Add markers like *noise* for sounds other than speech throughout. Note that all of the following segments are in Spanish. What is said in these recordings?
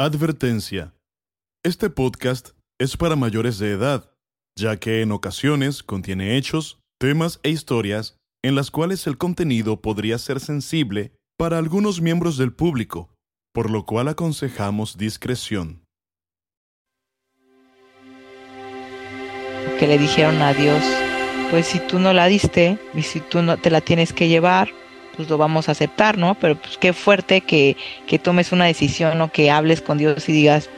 Advertencia. Este podcast es para mayores de edad, ya que en ocasiones contiene hechos, temas e historias en las cuales el contenido podría ser sensible para algunos miembros del público, por lo cual aconsejamos discreción. Que le dijeron a Dios, pues si tú no la diste y si tú no te la tienes que llevar, pues lo vamos a aceptar, ¿no? Pero pues qué fuerte que, que tomes una decisión o que hables con Dios y digas,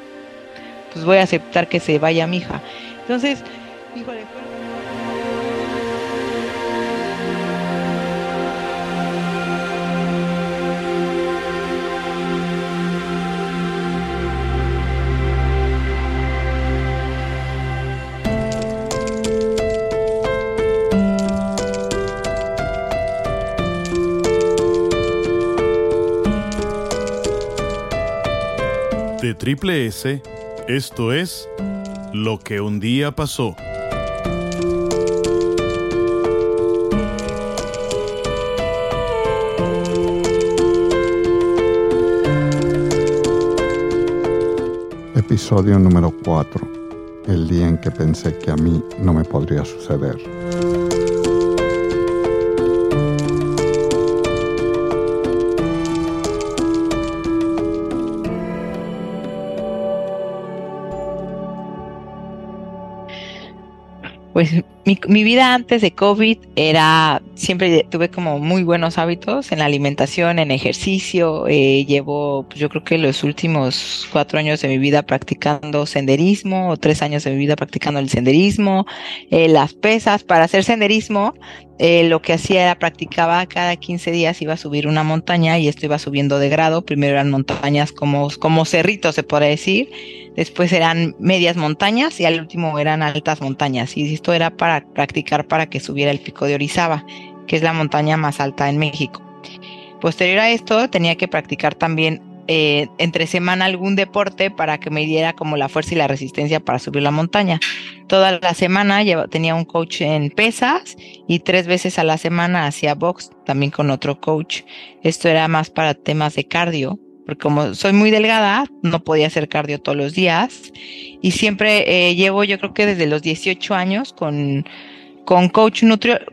pues voy a aceptar que se vaya mi hija. Entonces, híjole, Triple S, esto es Lo que un día pasó. Episodio número 4. El día en que pensé que a mí no me podría suceder. Mi, mi, vida antes de COVID era, siempre tuve como muy buenos hábitos en la alimentación, en ejercicio. Eh, llevo, pues yo creo que los últimos cuatro años de mi vida practicando senderismo, o tres años de mi vida practicando el senderismo, eh, las pesas. Para hacer senderismo, eh, lo que hacía era practicaba cada 15 días, iba a subir una montaña y esto iba subiendo de grado. Primero eran montañas como, como cerritos, se puede decir. Después eran medias montañas y al último eran altas montañas. Y esto era para practicar para que subiera el pico de Orizaba, que es la montaña más alta en México. Posterior a esto, tenía que practicar también eh, entre semana algún deporte para que me diera como la fuerza y la resistencia para subir la montaña. Toda la semana tenía un coach en pesas y tres veces a la semana hacía box también con otro coach. Esto era más para temas de cardio, porque como soy muy delgada, no podía hacer cardio todos los días y siempre eh, llevo yo creo que desde los 18 años con con coach,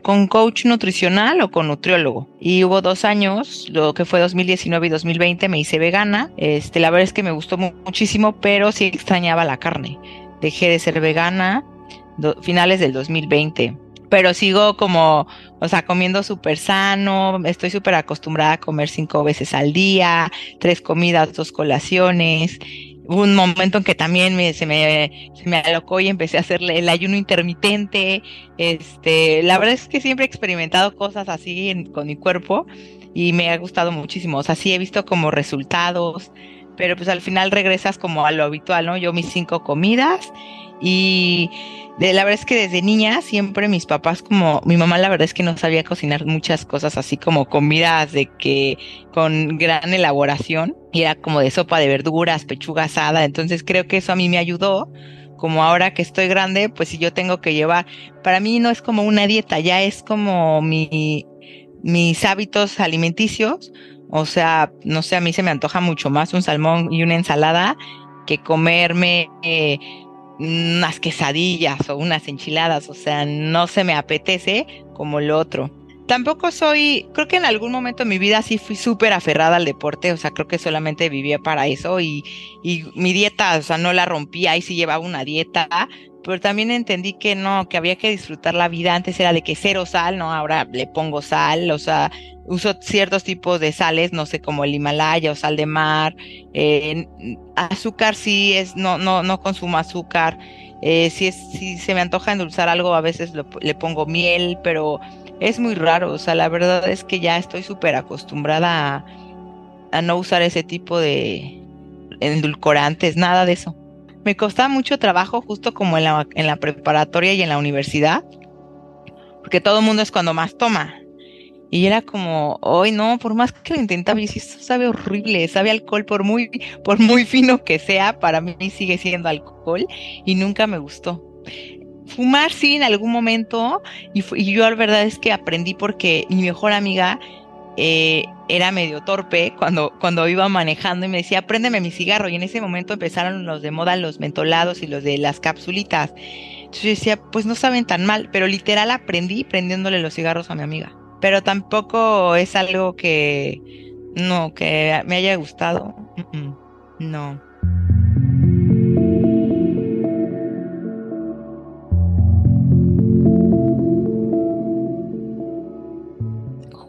con coach nutricional o con nutriólogo. Y hubo dos años, lo que fue 2019 y 2020, me hice vegana. Este, la verdad es que me gustó muchísimo, pero sí extrañaba la carne. Dejé de ser vegana finales del 2020 pero sigo como, o sea, comiendo súper sano, estoy súper acostumbrada a comer cinco veces al día, tres comidas, dos colaciones, hubo un momento en que también me, se, me, se me alocó y empecé a hacerle el ayuno intermitente. Este, la verdad es que siempre he experimentado cosas así con mi cuerpo y me ha gustado muchísimo. O sea, sí he visto como resultados, pero pues al final regresas como a lo habitual, ¿no? Yo mis cinco comidas y de, la verdad es que desde niña siempre mis papás como mi mamá la verdad es que no sabía cocinar muchas cosas así como comidas de que con gran elaboración y era como de sopa de verduras, pechuga asada, entonces creo que eso a mí me ayudó como ahora que estoy grande, pues si yo tengo que llevar, para mí no es como una dieta, ya es como mi, mis hábitos alimenticios, o sea, no sé, a mí se me antoja mucho más un salmón y una ensalada que comerme eh, unas quesadillas o unas enchiladas, o sea, no se me apetece como lo otro. Tampoco soy, creo que en algún momento de mi vida sí fui súper aferrada al deporte, o sea, creo que solamente vivía para eso y, y mi dieta, o sea, no la rompía y sí llevaba una dieta, pero también entendí que no, que había que disfrutar la vida. Antes era de que cero sal, ¿no? Ahora le pongo sal, o sea, uso ciertos tipos de sales, no sé, como el Himalaya o sal de mar. Eh, azúcar sí es, no, no, no consumo azúcar. Eh, si, es, si se me antoja endulzar algo, a veces le pongo miel, pero es muy raro. O sea, la verdad es que ya estoy súper acostumbrada a, no usar ese tipo de endulcorantes, nada de eso. Me costaba mucho trabajo, justo como en la, preparatoria y en la universidad, porque todo el mundo es cuando más toma. Y era como, hoy no, por más que lo intentaba, y si esto sabe horrible, sabe alcohol, por muy, por muy fino que sea, para mí sigue siendo alcohol y nunca me gustó. Fumar sí en algún momento, y, y yo la verdad es que aprendí porque mi mejor amiga eh, era medio torpe cuando, cuando iba manejando y me decía, préndeme mi cigarro. Y en ese momento empezaron los de moda, los mentolados y los de las capsulitas. Entonces yo decía, pues no saben tan mal, pero literal aprendí prendiéndole los cigarros a mi amiga. Pero tampoco es algo que, no, que me haya gustado. No.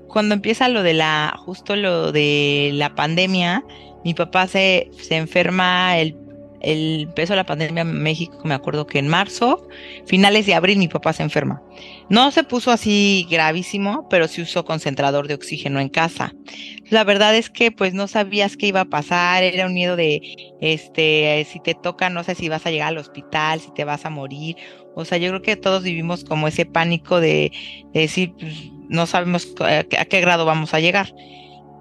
Cuando empieza lo de la, justo lo de la pandemia, mi papá se, se enferma, el, el, empezó la pandemia en México, me acuerdo que en marzo, finales de abril mi papá se enferma. No se puso así gravísimo, pero sí usó concentrador de oxígeno en casa. La verdad es que pues no sabías qué iba a pasar, era un miedo de, este, si te toca, no sé si vas a llegar al hospital, si te vas a morir. O sea, yo creo que todos vivimos como ese pánico de, de decir, pues, no sabemos a qué grado vamos a llegar.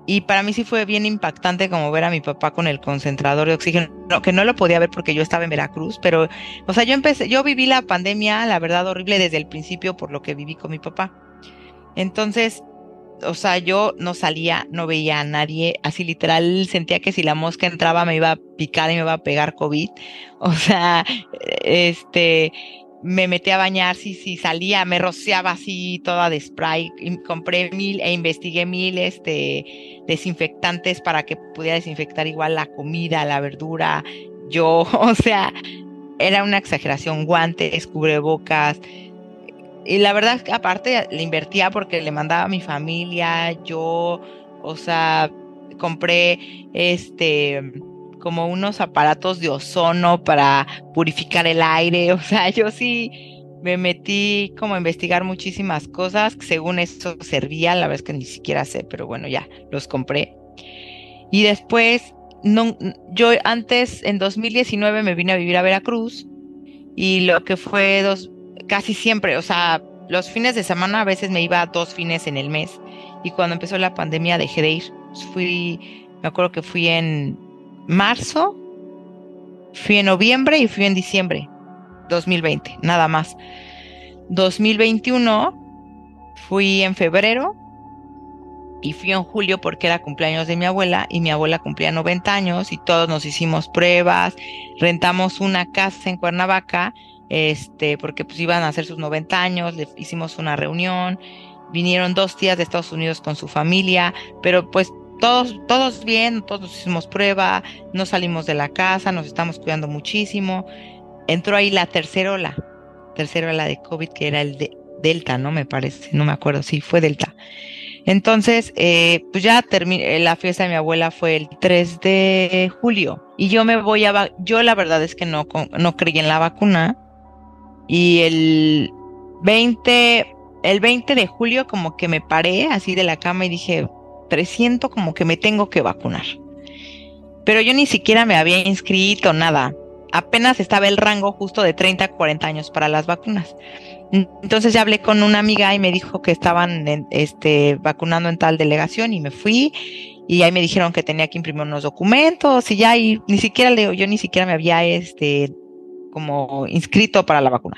Y para mí sí fue bien impactante como ver a mi papá con el concentrador de oxígeno, que no lo podía ver porque yo estaba en Veracruz, pero, o sea, yo empecé, yo viví la pandemia, la verdad, horrible desde el principio por lo que viví con mi papá. Entonces, o sea, yo no salía, no veía a nadie, así literal sentía que si la mosca entraba me iba a picar y me iba a pegar COVID. O sea, este, me metí a bañar, si, si salía, me rociaba así toda de spray, compré mil e investigué mil este, desinfectantes para que pudiera desinfectar igual la comida, la verdura, yo, *laughs* o sea, era una exageración, guantes, cubrebocas, y la verdad aparte le invertía porque le mandaba a mi familia, yo, o sea, compré este como unos aparatos de ozono para purificar el aire. *laughs* O sea, yo sí me metí como a investigar muchísimas cosas, según eso servía, la verdad es que ni siquiera sé, pero bueno, ya los compré. Y después, no, yo antes, en 2019, me vine a vivir a Veracruz y lo que fue dos, casi siempre, o sea, los fines de semana a veces me iba dos fines en el mes y cuando empezó la pandemia dejé de ir. Fui, me acuerdo que fui en marzo, fui en noviembre y fui en diciembre 2020, nada más. 2021 fui en febrero y fui en julio porque era cumpleaños de mi abuela y mi abuela cumplía 90 años y todos nos hicimos pruebas, rentamos una casa en Cuernavaca, este, porque pues iban a hacer sus 90 años, le hicimos una reunión, vinieron dos tías de Estados Unidos con su familia, pero pues todos, todos bien, todos hicimos prueba, no salimos de la casa, nos estamos cuidando muchísimo. Entró ahí la tercera ola, tercera ola de COVID, que era el de Delta, ¿no? Me parece, no me acuerdo, sí, fue Delta. Entonces, eh, pues ya terminé, eh, la fiesta de mi abuela fue el 3 de julio y yo me voy a, yo la verdad es que no, no creí en la vacuna y el 20, el 20 de julio como que me paré así de la cama y dije, presiento como que me tengo que vacunar. Pero yo ni siquiera me había inscrito, nada. Apenas estaba el rango justo de 30 a 40 años para las vacunas. Entonces ya hablé con una amiga y me dijo que estaban este, vacunando en tal delegación y me fui y ahí me dijeron que tenía que imprimir unos documentos y ya y ni siquiera leo, yo ni siquiera me había este como inscrito para la vacuna.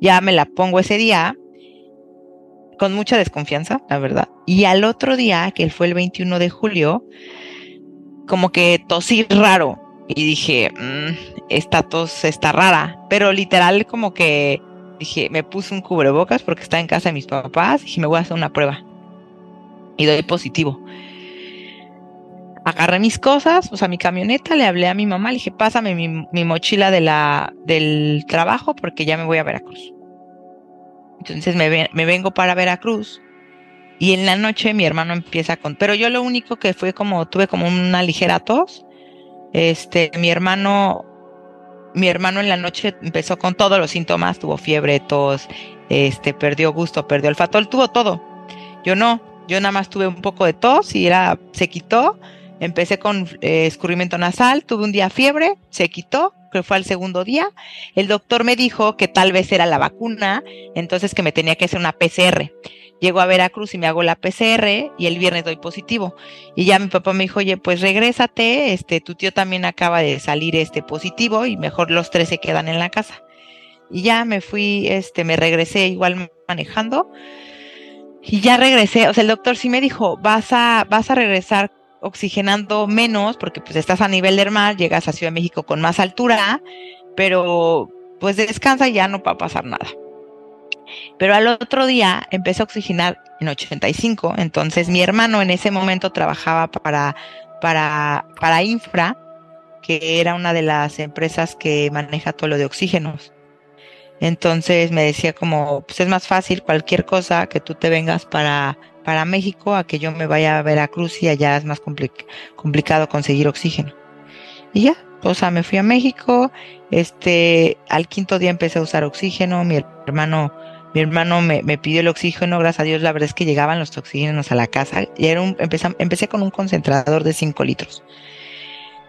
Ya me la pongo ese día con mucha desconfianza, la verdad. Y al otro día, que fue el 21 de julio, como que tosí raro. Y dije, mm, esta tos está rara. Pero literal, como que dije, me puse un cubrebocas porque estaba en casa de mis papás. Y me voy a hacer una prueba. Y doy positivo. Agarré mis cosas, o sea, mi camioneta, le hablé a mi mamá, le dije, pásame mi, mi mochila de la, del trabajo porque ya me voy a Veracruz. Entonces me, me vengo para Veracruz y en la noche mi hermano empieza con, pero yo lo único que fue como, tuve como una ligera tos. Este, mi hermano, mi hermano en la noche empezó con todos los síntomas, tuvo fiebre, tos, este, perdió gusto, perdió olfato, él tuvo todo. Yo no, yo nada más tuve un poco de tos y era, se quitó. Empecé con eh, escurrimiento nasal, tuve un día fiebre, se quitó, que fue al segundo día. El doctor me dijo que tal vez era la vacuna, entonces que me tenía que hacer una PCR. Llego a Veracruz y me hago la PCR y el viernes doy positivo. Y ya mi papá me dijo, oye, pues regrésate, este, tu tío también acaba de salir este positivo y mejor los tres se quedan en la casa. Y ya me fui, este, me regresé igual manejando. Y ya regresé, o sea, el doctor sí me dijo, vas a, vas a regresar oxigenando menos, porque pues estás a nivel del mar, llegas a Ciudad de México con más altura, pero pues descansa y ya no va a pasar nada. Pero al otro día empecé a oxigenar en 85, entonces mi hermano en ese momento trabajaba para, para, para Infra, que era una de las empresas que maneja todo lo de oxígenos. Entonces me decía como, pues es más fácil cualquier cosa que tú te vengas para, para México a que yo me vaya a Veracruz y allá es más complicado conseguir oxígeno. Y ya, o sea, me fui a México, este, al quinto día empecé a usar oxígeno, mi hermano, mi hermano me, me pidió el oxígeno, gracias a Dios, la verdad es que llegaban los oxígenos a la casa, y era un, empecé, empecé con un concentrador de 5 litros.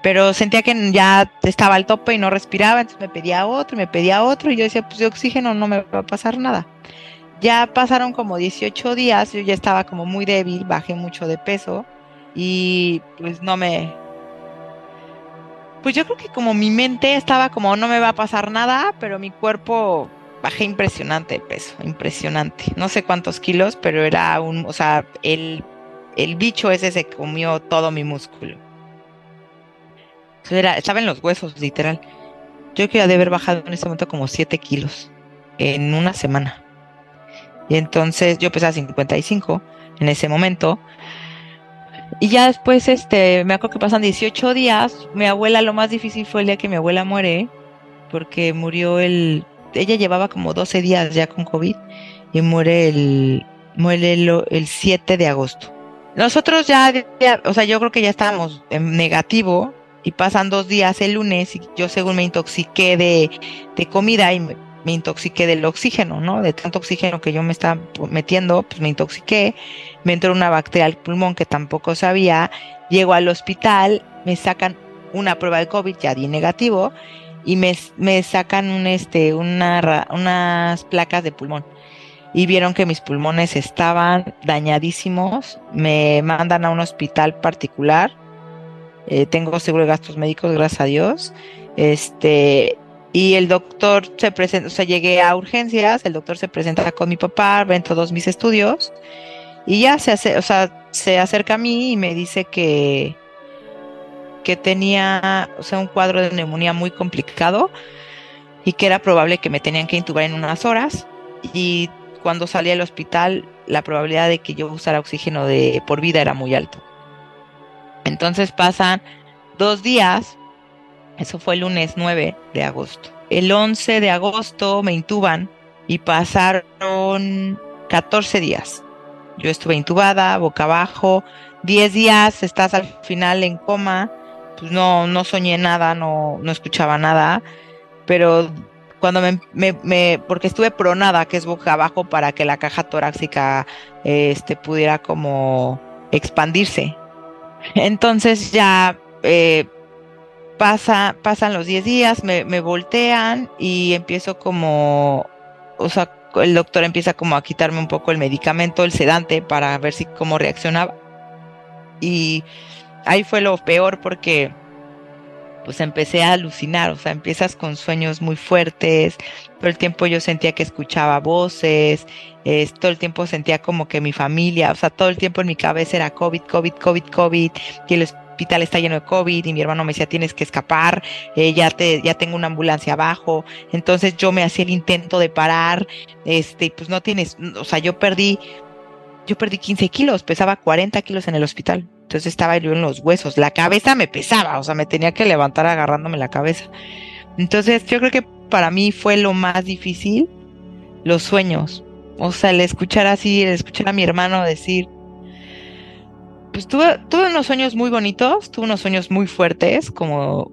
Pero sentía que ya estaba al tope y no respiraba, entonces me pedía otro, me pedía otro, y yo decía, pues de oxígeno no me va a pasar nada. Ya pasaron como 18 días, yo ya estaba como muy débil, bajé mucho de peso, y pues no me, pues yo creo que como mi mente estaba como no me va a pasar nada, pero mi cuerpo bajé impresionante de peso, impresionante. No sé cuántos kilos, pero era un, o sea, el, el bicho ese se comió todo mi músculo. Estaba en los huesos, literal. Yo quería de haber bajado en ese momento como 7 kilos en una semana. Y entonces yo pesaba 55 en ese momento. Y ya después, este, me acuerdo que pasan 18 días. Mi abuela, lo más difícil fue el día que mi abuela muere, porque murió el. Ella llevaba como 12 días ya con COVID y muere el, muere el, el 7 de agosto. Nosotros ya, o sea, yo creo que ya estábamos en negativo y pasan dos días el lunes y yo según me intoxiqué de, de comida y me, intoxiqué del oxígeno, ¿no? De tanto oxígeno que yo me estaba metiendo, pues me intoxiqué, me entró una bacteria al pulmón que tampoco sabía, llego al hospital, me sacan una prueba de COVID, ya di negativo, y me, me sacan un, este, una, unas placas de pulmón. Y vieron que mis pulmones estaban dañadísimos, me mandan a un hospital particular, eh, tengo seguro de gastos médicos, gracias a Dios, este, y el doctor se presenta, o sea, llegué a urgencias, el doctor se presenta con mi papá, ven todos mis estudios y ya se hace, o sea, se acerca a mí y me dice que que tenía, o sea, un cuadro de neumonía muy complicado y que era probable que me tenían que intubar en unas horas y cuando salí al hospital la probabilidad de que yo usara oxígeno de por vida era muy alto. Entonces pasan dos días eso fue el lunes 9 de agosto. El 11 de agosto me intuban y pasaron 14 días. Yo estuve intubada, boca abajo, 10 días, estás al final en coma, pues no, no soñé nada, no, no escuchaba nada, pero cuando me, me, porque estuve pronada, que es boca abajo, para que la caja torácica este, pudiera como expandirse. Entonces ya eh, pasa, pasan los 10 días, me, me voltean y empiezo como, o sea, el doctor empieza como a quitarme un poco el medicamento, el sedante, para ver si cómo reaccionaba. Y ahí fue lo peor porque pues empecé a alucinar, o sea, empiezas con sueños muy fuertes, todo el tiempo yo sentía que escuchaba voces, todo el tiempo sentía como que mi familia, o sea, todo el tiempo en mi cabeza era COVID, COVID, COVID, COVID, que el hospital está lleno de COVID y mi hermano me decía tienes que escapar, eh, ya te, ya tengo una ambulancia abajo, entonces yo me hacía el intento de parar, este, pues no tienes, o sea, yo perdí, yo perdí 15 kilos, pesaba 40 kilos en el hospital, entonces estaba yo en los huesos, la cabeza me pesaba, o sea, me tenía que levantar agarrándome la cabeza. Entonces yo creo que para mí fue lo más difícil, los sueños, o sea, el escuchar así, el escuchar a mi hermano decir, pues tuve, unos sueños muy bonitos, tuve unos sueños muy fuertes, como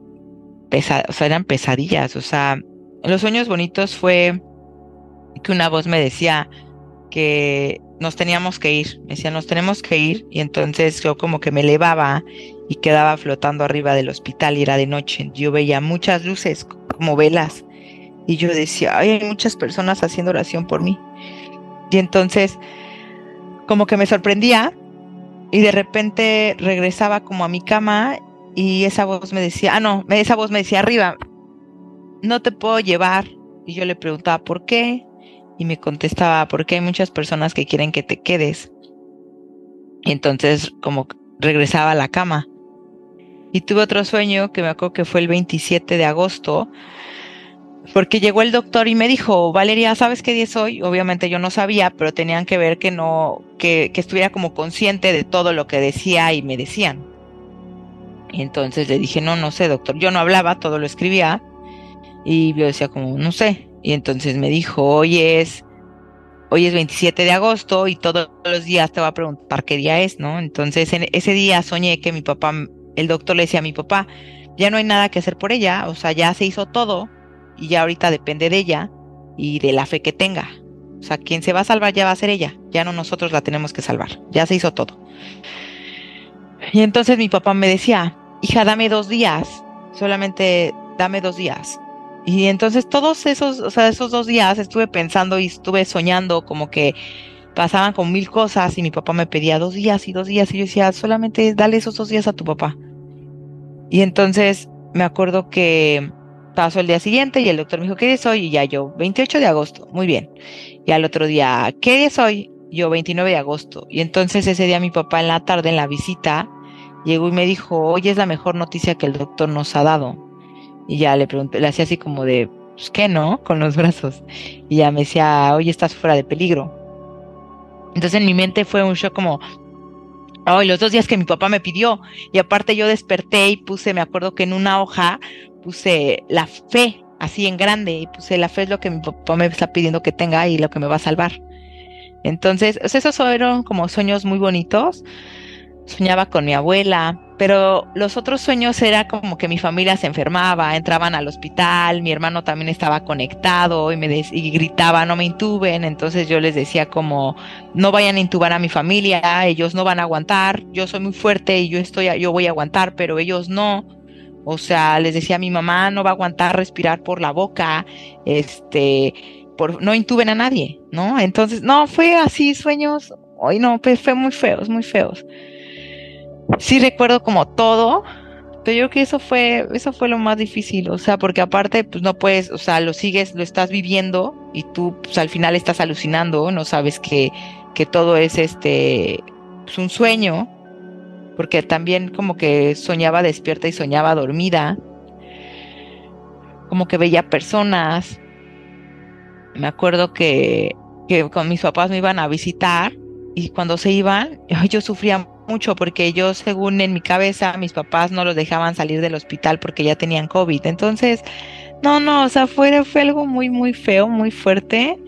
o sea, eran pesadillas. O sea, los sueños bonitos fue que una voz me decía que nos teníamos que ir. Me decía, nos tenemos que ir. Y entonces yo como que me elevaba y quedaba flotando arriba del hospital y era de noche. Yo veía muchas luces como velas. Y yo decía, hay muchas personas haciendo oración por mí. Y entonces, como que me sorprendía y de repente regresaba como a mi cama y esa voz me decía, ah, no, esa voz me decía arriba, no te puedo llevar. Y yo le preguntaba, ¿por qué? y me contestaba, porque hay muchas personas que quieren que te quedes. Y entonces como regresaba a la cama. Y tuve otro sueño que me acuerdo que fue el 27 de agosto, porque llegó el doctor y me dijo, Valeria, ¿sabes qué día es hoy? Obviamente yo no sabía, pero tenían que ver que no, que, que estuviera como consciente de todo lo que decía y me decían. Entonces le dije, no, no sé, doctor. Yo no hablaba, todo lo escribía. Y yo decía como, no sé. Y entonces me dijo, hoy es, hoy es 27 de agosto y todos los días te va a preguntar qué día es, ¿no? Entonces en ese día soñé que mi papá, el doctor le decía a mi papá, ya no hay nada que hacer por ella, o sea, ya se hizo todo y ya ahorita depende de ella y de la fe que tenga. O sea, quien se va a salvar ya va a ser ella, ya no nosotros la tenemos que salvar, ya se hizo todo. Y entonces mi papá me decía, hija, dame dos días, solamente dame dos días. Y entonces todos esos, o sea, esos dos días estuve pensando y estuve soñando como que pasaban con mil cosas y mi papá me pedía dos días y dos días y yo decía, solamente dale esos dos días a tu papá. Y entonces me acuerdo que pasó el día siguiente y el doctor me dijo, ¿qué día es hoy? Y ya yo, 28 de agosto, muy bien. Y al otro día, ¿qué día es hoy? Yo, 29 de agosto. Y entonces ese día mi papá en la tarde, en la visita, llegó y me dijo, hoy es la mejor noticia que el doctor nos ha dado. Y ya le pregunté, le hacía así como de, pues qué no, *laughs* con los brazos. Y ya me decía, hoy estás fuera de peligro. Entonces en mi mente fue un shock como, hoy los dos días que mi papá me pidió. Y aparte yo desperté y puse, me acuerdo que en una hoja puse la fe, así en grande, y puse la fe es lo que mi papá me está pidiendo que tenga y lo que me va a salvar. Entonces, esos fueron como sueños muy bonitos soñaba con mi abuela, pero los otros sueños era como que mi familia se enfermaba, entraban al hospital, mi hermano también estaba conectado y me y gritaba no me intuben, entonces yo les decía como no vayan a intubar a mi familia, ellos no van a aguantar, yo soy muy fuerte y yo estoy yo voy a aguantar, pero ellos no. O sea, les decía mi mamá no va a aguantar respirar por la boca, este, por no intuben a nadie, ¿no? Entonces, no, fue así sueños, hoy no, pues fue muy feos, muy feos sí recuerdo como todo, pero yo creo que eso fue, eso fue lo más difícil, o sea, porque aparte, pues no puedes, o sea, lo sigues, lo estás viviendo y tú pues, al final estás alucinando, no sabes que, que todo es este, pues, un sueño, porque también como que soñaba despierta y soñaba dormida, como que veía personas. Me acuerdo que, que con mis papás me iban a visitar y cuando se iban, yo sufría mucho porque yo, según en mi cabeza, mis papás no los dejaban salir del hospital porque ya tenían COVID. Entonces, no, no, o sea, fue, fue algo muy, muy feo, muy fuerte.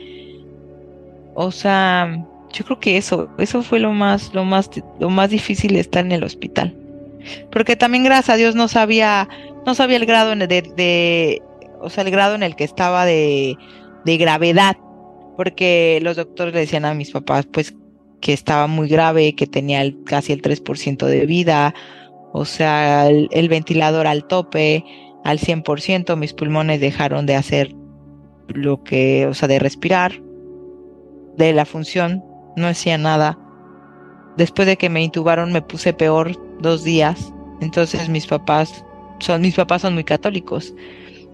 O sea, yo creo que eso, eso fue lo más, lo más, lo más difícil de estar en el hospital. Porque también, gracias a Dios, no sabía, no sabía el grado de, de o sea, el grado en el que estaba de, de gravedad. Porque los doctores le decían a mis papás, pues que estaba muy grave, que tenía casi el 3% de vida, o sea, el, ventilador al tope, al 100%, mis pulmones dejaron de hacer lo que, o sea, de respirar, de la función, no hacía nada. Después de que me intubaron me puse peor dos días, entonces mis papás son, mis papás son muy católicos,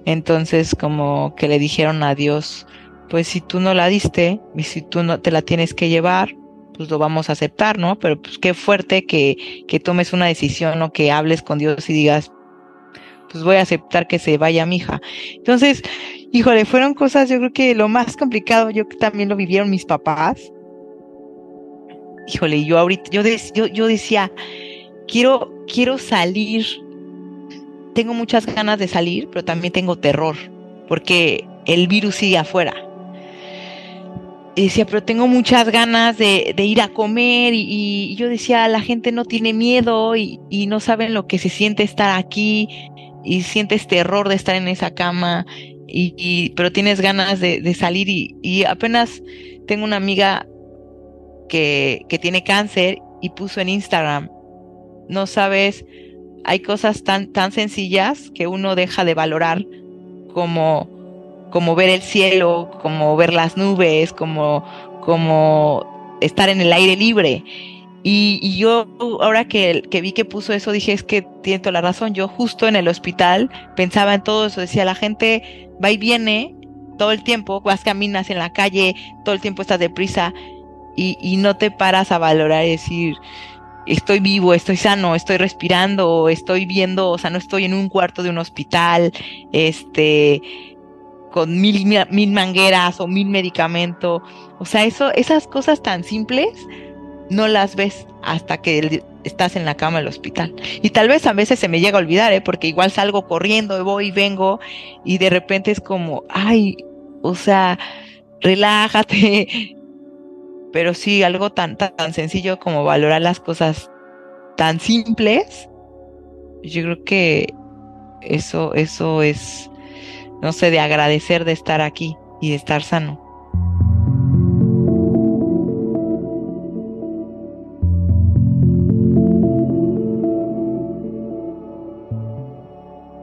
entonces como que le dijeron a Dios, pues si tú no la diste y si tú no te la tienes que llevar, pues lo vamos a aceptar, ¿no? Pero pues qué fuerte que, que tomes una decisión o que hables con Dios y digas, pues voy a aceptar que se vaya mi hija. Entonces, híjole, fueron cosas, yo creo que lo más complicado, yo también lo vivieron mis papás. Híjole, yo ahorita, yo, yo decía, quiero, quiero salir. Tengo muchas ganas de salir, pero también tengo terror, porque el virus sigue afuera y decía, pero tengo muchas ganas de, ir a comer y, yo decía, la gente no tiene miedo y, no saben lo que se siente estar aquí y sientes terror de estar en esa cama, y, pero tienes ganas de, salir y, apenas tengo una amiga que, que tiene cáncer y puso en Instagram, no sabes, hay cosas tan, tan sencillas que uno deja de valorar como como ver el cielo, como ver las nubes, como, como estar en el aire libre. Y, yo ahora que, que, vi que puso eso, dije, es que tiene toda la razón. Yo justo en el hospital pensaba en todo eso, decía, la gente va y viene todo el tiempo, vas, caminas en la calle, todo el tiempo estás deprisa y, y no te paras a valorar y decir, estoy vivo, estoy sano, estoy respirando, estoy viendo, o sea, no estoy en un cuarto de un hospital, este, con mil, mil mangueras o mil medicamentos. O sea, eso, esas cosas tan simples no las ves hasta que estás en la cama del hospital. Y tal vez a veces se me llega a olvidar, ¿eh? porque igual salgo corriendo, voy y vengo, y de repente es como, ay, o sea, relájate. *laughs* Pero sí, algo tan, tan sencillo como valorar las cosas tan simples, yo creo que eso, eso es no sé, de agradecer de estar aquí y de estar sano.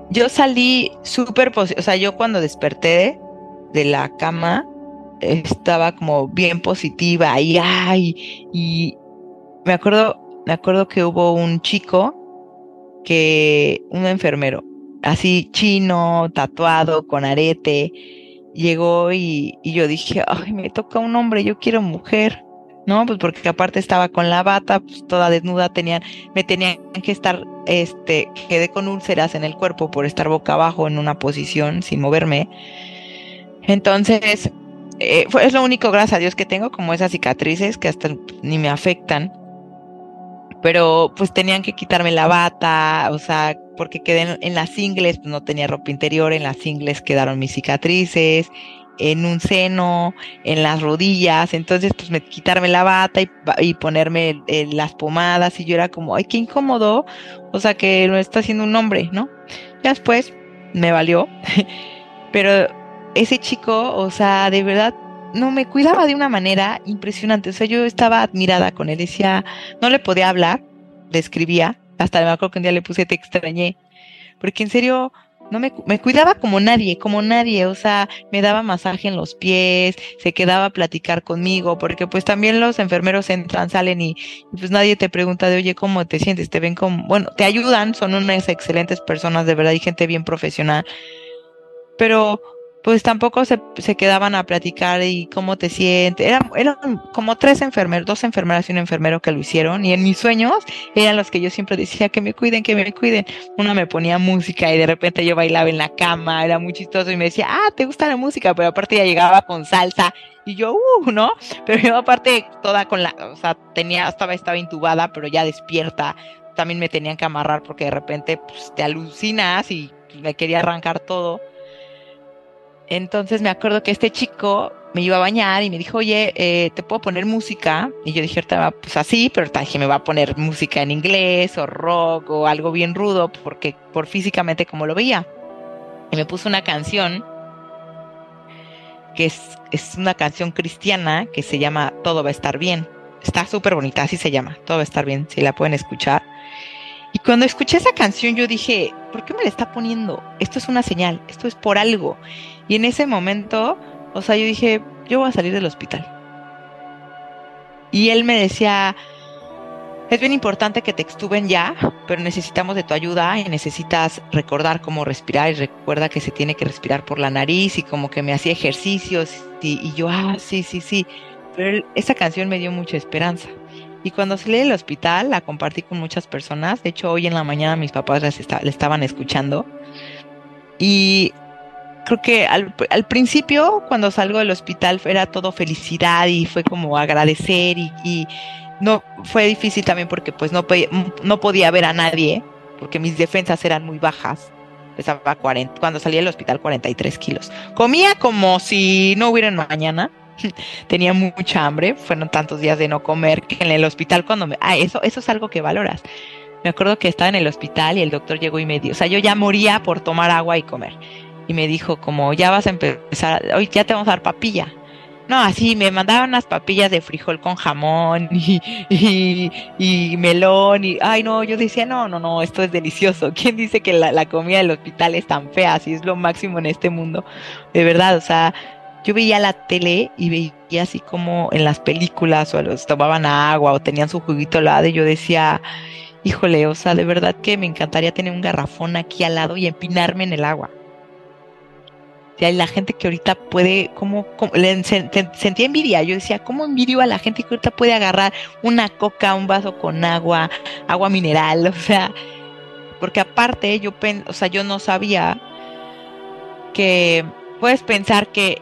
Yo salí súper, o sea, yo cuando desperté de la cama estaba como bien positiva y ay, y me acuerdo, me acuerdo que hubo un chico que, un enfermero, así chino, tatuado, con arete, llegó y, yo dije, ay, me toca un hombre, yo quiero mujer. ¿no? Pues porque aparte estaba con la bata, pues toda desnuda, tenían, me tenían que estar, este, quedé con úlceras en el cuerpo por estar boca abajo en una posición sin moverme. Entonces, eh, es lo único, gracias a Dios, que tengo, como esas cicatrices que hasta ni me afectan. Pero pues tenían que quitarme la bata, o sea, porque quedé en, las ingles, pues, no tenía ropa interior, en las ingles quedaron mis cicatrices, en un seno, en las rodillas, entonces pues me quitarme la bata y, ponerme las pomadas y yo era como, ay, qué incómodo, o sea que no está haciendo un hombre, ¿no? Ya después me valió, *laughs* pero ese chico, o sea, de verdad no me cuidaba de una manera impresionante, o sea, yo estaba admirada con él, decía, no le podía hablar, le escribía, hasta me acuerdo que un día le puse te extrañé. Porque en serio, no me, me, cuidaba como nadie, como nadie, o sea, me daba masaje en los pies, se quedaba a platicar conmigo, porque pues también los enfermeros entran, salen y, y, pues nadie te pregunta de, oye, ¿cómo te sientes? Te ven como, bueno, te ayudan, son unas excelentes personas, de verdad, y gente bien profesional, pero pues tampoco se, se, quedaban a platicar y cómo te sientes. Eran, eran como tres enfermeros, dos enfermeras y un enfermero que lo hicieron. Y en mis sueños eran los que yo siempre decía que me cuiden, que me cuiden. Una me ponía música y de repente yo bailaba en la cama, era muy chistoso y me decía, ah, ¿te gusta la música? Pero aparte ya llegaba con salsa y yo, uh, ¿no? Pero yo aparte toda con la, o sea, tenía, estaba, estaba intubada, pero ya despierta. También me tenían que amarrar porque de repente pues, te alucinas y me quería arrancar todo entonces me acuerdo que este chico me iba a bañar y me dijo, oye, eh, ¿te puedo poner música? Y yo dije, pues así, pero dije, me va a poner música en inglés o rock o algo bien rudo, porque por físicamente como lo veía. Y me puso una canción que es, es una canción cristiana que se llama Todo va a estar bien. Está súper bonita, así se llama, Todo va a estar bien, si la pueden escuchar. Y cuando escuché esa canción yo dije, ¿por qué me la está poniendo? Esto es una señal, esto es por algo. Y en ese momento, o sea, yo dije, yo voy a salir del hospital. Y él me decía, es bien importante que te extuben ya, pero necesitamos de tu ayuda y necesitas recordar cómo respirar y recuerda que se tiene que respirar por la nariz y como que me hacía ejercicios y yo, ah, sí, sí, sí. Pero esa canción me dio mucha esperanza. Y cuando salí del hospital, la compartí con muchas personas. De hecho, hoy en la mañana mis papás le estaban escuchando. Y creo que al, principio, cuando salgo del hospital, era todo felicidad y fue como agradecer y, no fue difícil también porque pues no, no podía ver a nadie porque mis defensas eran muy bajas. Pesaba 40, cuando salí del hospital 43 kilos. Comía como si no hubiera mañana *laughs* tenía mucha hambre, fueron tantos días de no comer que en el hospital cuando me... Ah, eso, eso es algo que valoras. Me acuerdo que estaba en el hospital y el doctor llegó y me dio, o sea, yo ya moría por tomar agua y comer. Y me dijo como, ya vas a empezar, hoy ya te vamos a dar papilla. No, así me mandaban unas papillas de frijol con jamón y, y, melón y, ay no, yo decía, no, no, no, esto es delicioso. *laughs* ¿Quién dice que la, la comida del hospital es tan fea? Si es lo máximo en este mundo. De verdad, o sea, yo veía la tele y veía así como en las películas o los tomaban agua o tenían su juguito al lado y yo decía, híjole, o sea, de verdad que me encantaría tener un garrafón aquí al lado y empinarme en el agua. hay la gente que ahorita puede, como, sentía envidia. Yo decía, ¿cómo envidio a la gente que ahorita puede agarrar una coca, un vaso con agua, agua mineral? *laughs* O sea, porque aparte yo, o sea, yo no sabía que puedes pensar que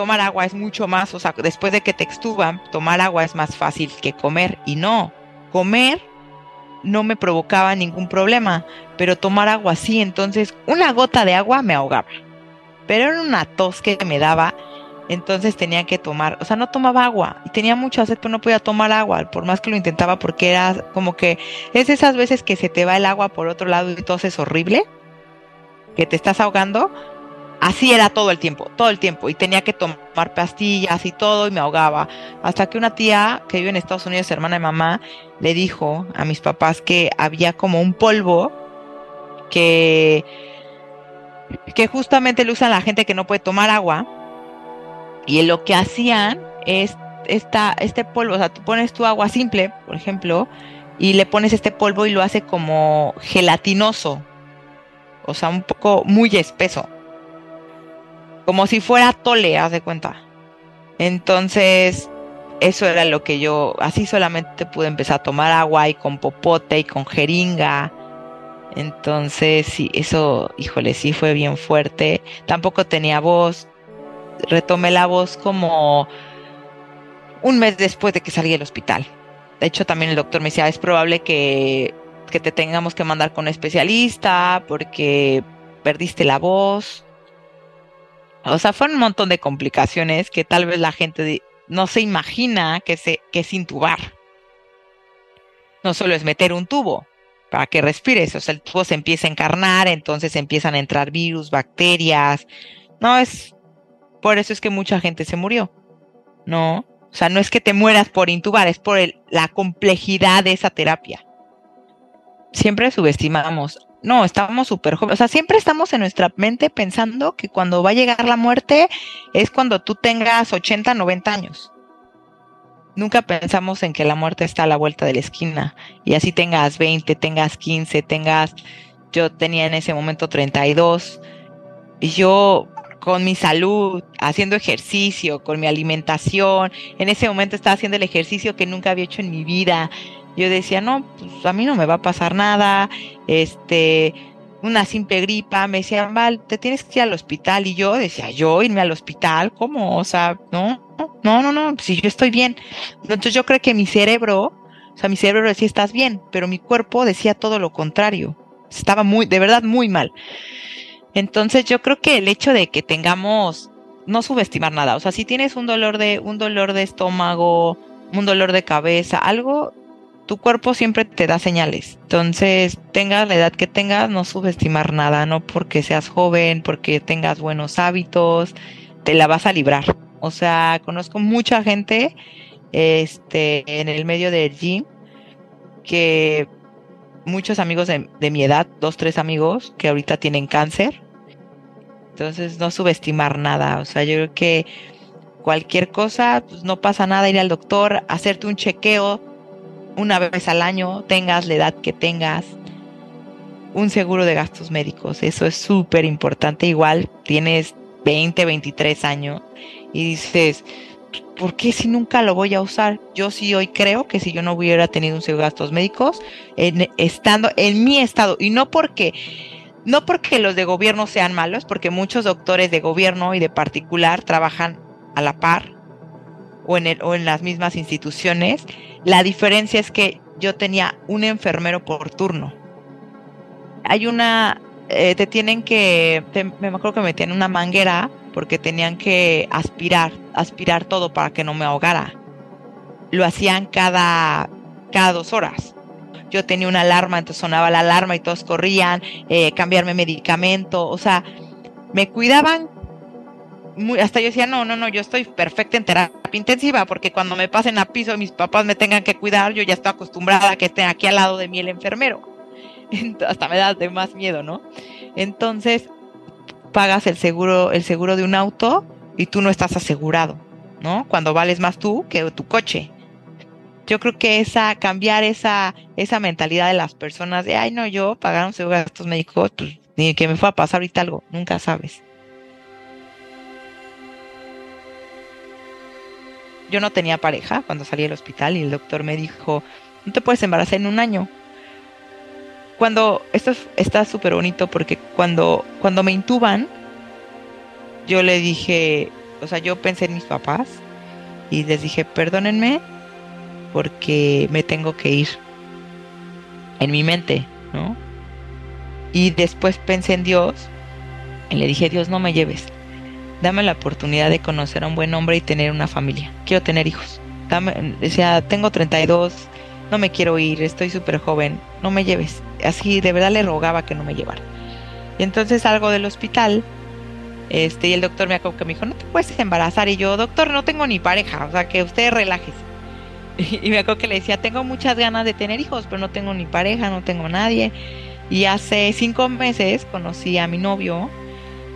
tomar agua es mucho más, o sea, después de que te extuban, tomar agua es más fácil que comer. Y no, comer no me provocaba ningún problema, pero tomar agua sí, entonces una gota de agua me ahogaba. Pero era una tos que me daba, entonces tenía que tomar, o sea, no tomaba agua tenía mucha sed, pero no podía tomar agua, por más que lo intentaba porque era como que es esas veces que se te va el agua por otro lado y todo es horrible, que te estás ahogando, Así era todo el tiempo, todo el tiempo. Y tenía que tomar pastillas y todo y me ahogaba. Hasta que una tía que vive en Estados Unidos, hermana de mamá, le dijo a mis papás que había como un polvo que, que justamente lo usan la gente que no puede tomar agua. Y lo que hacían es esta, este polvo, o sea, tú pones tu agua simple, por ejemplo, y le pones este polvo y lo hace como gelatinoso. O sea, un poco muy espeso como si fuera tole, haz de cuenta. Entonces, eso era lo que yo, así solamente pude empezar a tomar agua y con popote y con jeringa. Entonces, sí, eso, híjole, sí fue bien fuerte. Tampoco tenía voz. Retomé la voz como un mes después de que salí del hospital. De hecho, también el doctor me decía, es probable que, que te tengamos que mandar con especialista porque perdiste la voz. O sea, fueron un montón de complicaciones que tal vez la gente no se imagina que, se, que es intubar. No solo es meter un tubo para que respires, o sea, el tubo se empieza a encarnar, entonces empiezan a entrar virus, bacterias. No es, por eso es que mucha gente se murió. No, o sea, no es que te mueras por intubar, es por la complejidad de esa terapia. Siempre subestimamos no, estábamos súper jóvenes. O sea, siempre estamos en nuestra mente pensando que cuando va a llegar la muerte es cuando tú tengas 80, 90 años. Nunca pensamos en que la muerte está a la vuelta de la esquina. Y así tengas 20, tengas 15, tengas... Yo tenía en ese momento 32. Y yo con mi salud, haciendo ejercicio, con mi alimentación. En ese momento estaba haciendo el ejercicio que nunca había hecho en mi vida yo decía, no, pues a mí no me va a pasar nada, este, una simple gripa, me decían, Val, te tienes que ir al hospital, y yo decía, yo irme al hospital, ¿cómo? O sea, no, no, no, no, si yo estoy bien. Entonces yo creo que mi cerebro, o sea, mi cerebro decía, estás bien, pero mi cuerpo decía todo lo contrario, estaba muy, de verdad, muy mal. Entonces yo creo que el hecho de que tengamos, no subestimar nada, o sea, si tienes un dolor de, un dolor de estómago, un dolor de cabeza, algo, tu cuerpo siempre te da señales. Entonces, tengas la edad que tengas, no subestimar nada, no porque seas joven, porque tengas buenos hábitos, te la vas a librar. O sea, conozco mucha gente este, en el medio del gym que muchos amigos de, mi edad, dos, tres amigos, que ahorita tienen cáncer. Entonces, no subestimar nada. O sea, yo creo que cualquier cosa, pues no pasa nada ir al doctor, hacerte un chequeo una vez al año, tengas la edad que tengas, un seguro de gastos médicos. Eso es súper importante. Igual tienes 20, 23 años y dices, ¿por qué si nunca lo voy a usar? Yo sí hoy creo que si yo no hubiera tenido un seguro de gastos médicos, estando en mi estado, y no porque, no porque los de gobierno sean malos, porque muchos doctores de gobierno y de particular trabajan a la par o en, el, o en las mismas instituciones la diferencia es que yo tenía un enfermero por turno. Hay una, eh, te tienen que, me acuerdo que me metían una manguera porque tenían que aspirar, aspirar todo para que no me ahogara. Lo hacían cada, cada dos horas. Yo tenía una alarma, entonces sonaba la alarma y todos corrían, eh, cambiarme medicamento, o sea, me cuidaban hasta yo decía, no, no, no, yo estoy perfecta en terapia intensiva, porque cuando me pasen a piso y mis papás me tengan que cuidar, yo ya estoy acostumbrada a que estén aquí al lado de mí el enfermero. *laughs* hasta me da de más miedo, ¿no? Entonces, pagas el seguro, el seguro de un auto y tú no estás asegurado, ¿no? Cuando vales más tú que tu coche. Yo creo que esa, cambiar esa, esa mentalidad de las personas de, ay, no, yo pagar un seguro de gastos médicos, pues ni que me fue a pasar ahorita algo, nunca sabes. Yo no tenía pareja cuando salí del hospital y el doctor me dijo, no te puedes embarazar en un año. Cuando, esto está súper bonito porque cuando, cuando me intuban, yo le dije, o sea, yo pensé en mis papás y les dije, perdónenme porque me tengo que ir en mi mente, ¿no? Y después pensé en Dios y le dije, Dios, no me lleves. Dame la oportunidad de conocer a un buen hombre y tener una familia. Quiero tener hijos. Dame, decía, tengo 32, no me quiero ir, estoy súper joven, no me lleves. Así de verdad le rogaba que no me llevara. Y entonces salgo del hospital este, y el doctor me acuerdo que me dijo, no te puedes embarazar. Y yo, doctor, no tengo ni pareja, o sea, que usted relájese. *laughs* Y, me acuerdo que le decía, tengo muchas ganas de tener hijos, pero no tengo ni pareja, no tengo nadie. Y hace cinco meses conocí a mi novio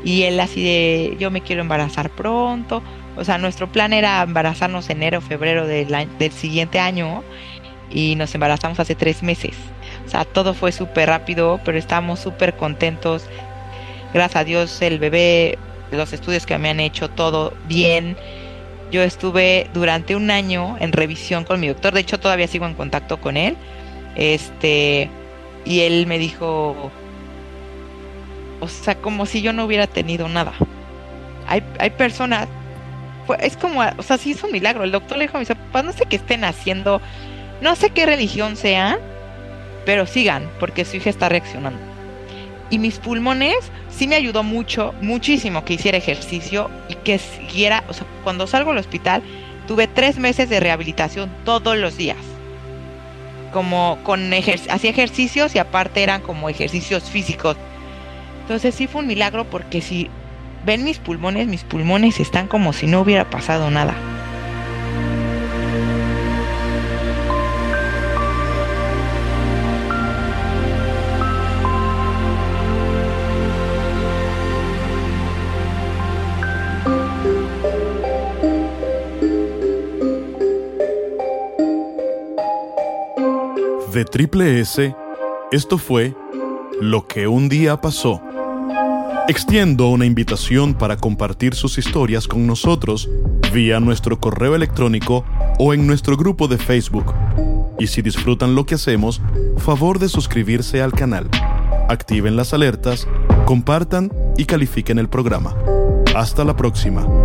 y él así de, yo me quiero embarazar pronto. O sea, nuestro plan era embarazarnos enero, febrero del, del siguiente año y nos embarazamos hace tres meses. O sea, todo fue súper rápido, pero estamos súper contentos. Gracias a Dios el bebé, los estudios que me han hecho, todo bien. Yo estuve durante un año en revisión con mi doctor, de hecho todavía sigo en contacto con él. Este, y él me dijo, o sea, como si yo no hubiera tenido nada. Hay, hay personas, pues, es como, o sea, sí es un milagro. El doctor le dijo a mis papás, no sé qué estén haciendo, no sé qué religión sean, pero sigan, porque su hija está reaccionando. Y mis pulmones sí me ayudó mucho, muchísimo que hiciera ejercicio y que siguiera, o sea, cuando salgo al hospital, tuve tres meses de rehabilitación todos los días como con hacía ejercicios y aparte eran como ejercicios físicos. Entonces sí fue un milagro porque si ven mis pulmones, mis pulmones están como si no hubiera pasado nada. de Triple S, esto fue Lo que un día pasó. Extiendo una invitación para compartir sus historias con nosotros vía nuestro correo electrónico o en nuestro grupo de Facebook. Y si disfrutan lo que hacemos, favor de suscribirse al canal. Activen las alertas, compartan y califiquen el programa. Hasta la próxima.